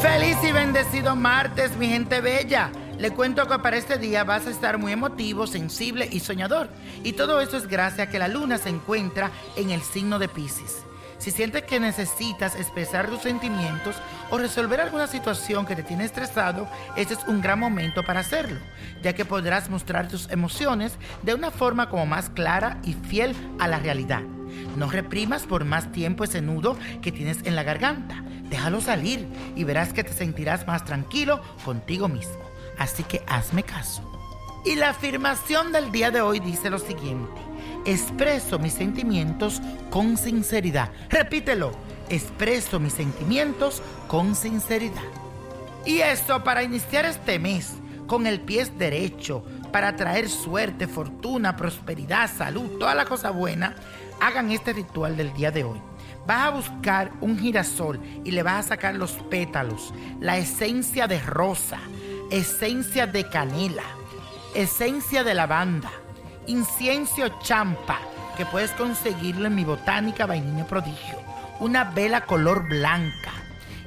Feliz y bendecido martes, mi gente bella. Le cuento que para este día vas a estar muy emotivo, sensible y soñador. Y todo eso es gracias a que la luna se encuentra en el signo de Pisces. Si sientes que necesitas expresar tus sentimientos o resolver alguna situación que te tiene estresado, este es un gran momento para hacerlo, ya que podrás mostrar tus emociones de una forma como más clara y fiel a la realidad. No reprimas por más tiempo ese nudo que tienes en la garganta. Déjalo salir y verás que te sentirás más tranquilo contigo mismo. Así que hazme caso. Y la afirmación del día de hoy dice lo siguiente. Expreso mis sentimientos con sinceridad. Repítelo. Expreso mis sentimientos con sinceridad. Y esto para iniciar este mes con el pie derecho, para traer suerte, fortuna, prosperidad, salud, toda la cosa buena, hagan este ritual del día de hoy. Vas a buscar un girasol y le vas a sacar los pétalos, la esencia de rosa, esencia de canela, esencia de lavanda, incienso champa, que puedes conseguirlo en mi botánica vainilla prodigio, una vela color blanca.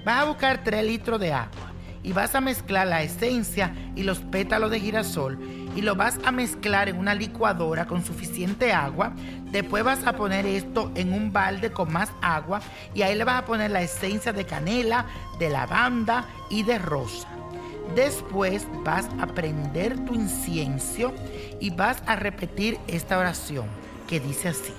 Vas a buscar 3 litros de agua y vas a mezclar la esencia y los pétalos de girasol y lo vas a mezclar en una licuadora con suficiente agua. Después vas a poner esto en un balde con más agua y ahí le vas a poner la esencia de canela, de lavanda y de rosa. Después vas a prender tu incienso y vas a repetir esta oración que dice así.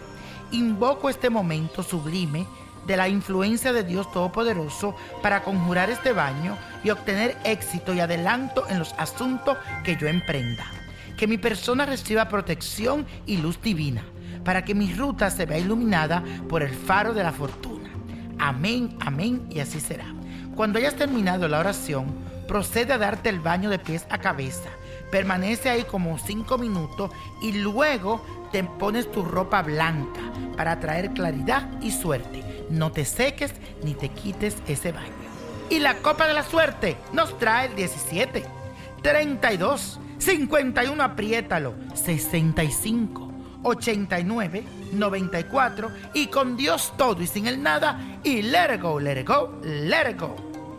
Invoco este momento sublime de la influencia de Dios Todopoderoso para conjurar este baño y obtener éxito y adelanto en los asuntos que yo emprenda. Que mi persona reciba protección y luz divina, para que mi ruta se vea iluminada por el faro de la fortuna. Amén, amén y así será. Cuando hayas terminado la oración, procede a darte el baño de pies a cabeza. Permanece ahí como cinco minutos y luego te pones tu ropa blanca para traer claridad y suerte. No te seques ni te quites ese baño. Y la copa de la suerte nos trae el 17, 32, 51, apriétalo, 65, 89, 94 y con Dios todo y sin el nada y let go, let go, let go.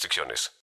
restricciones.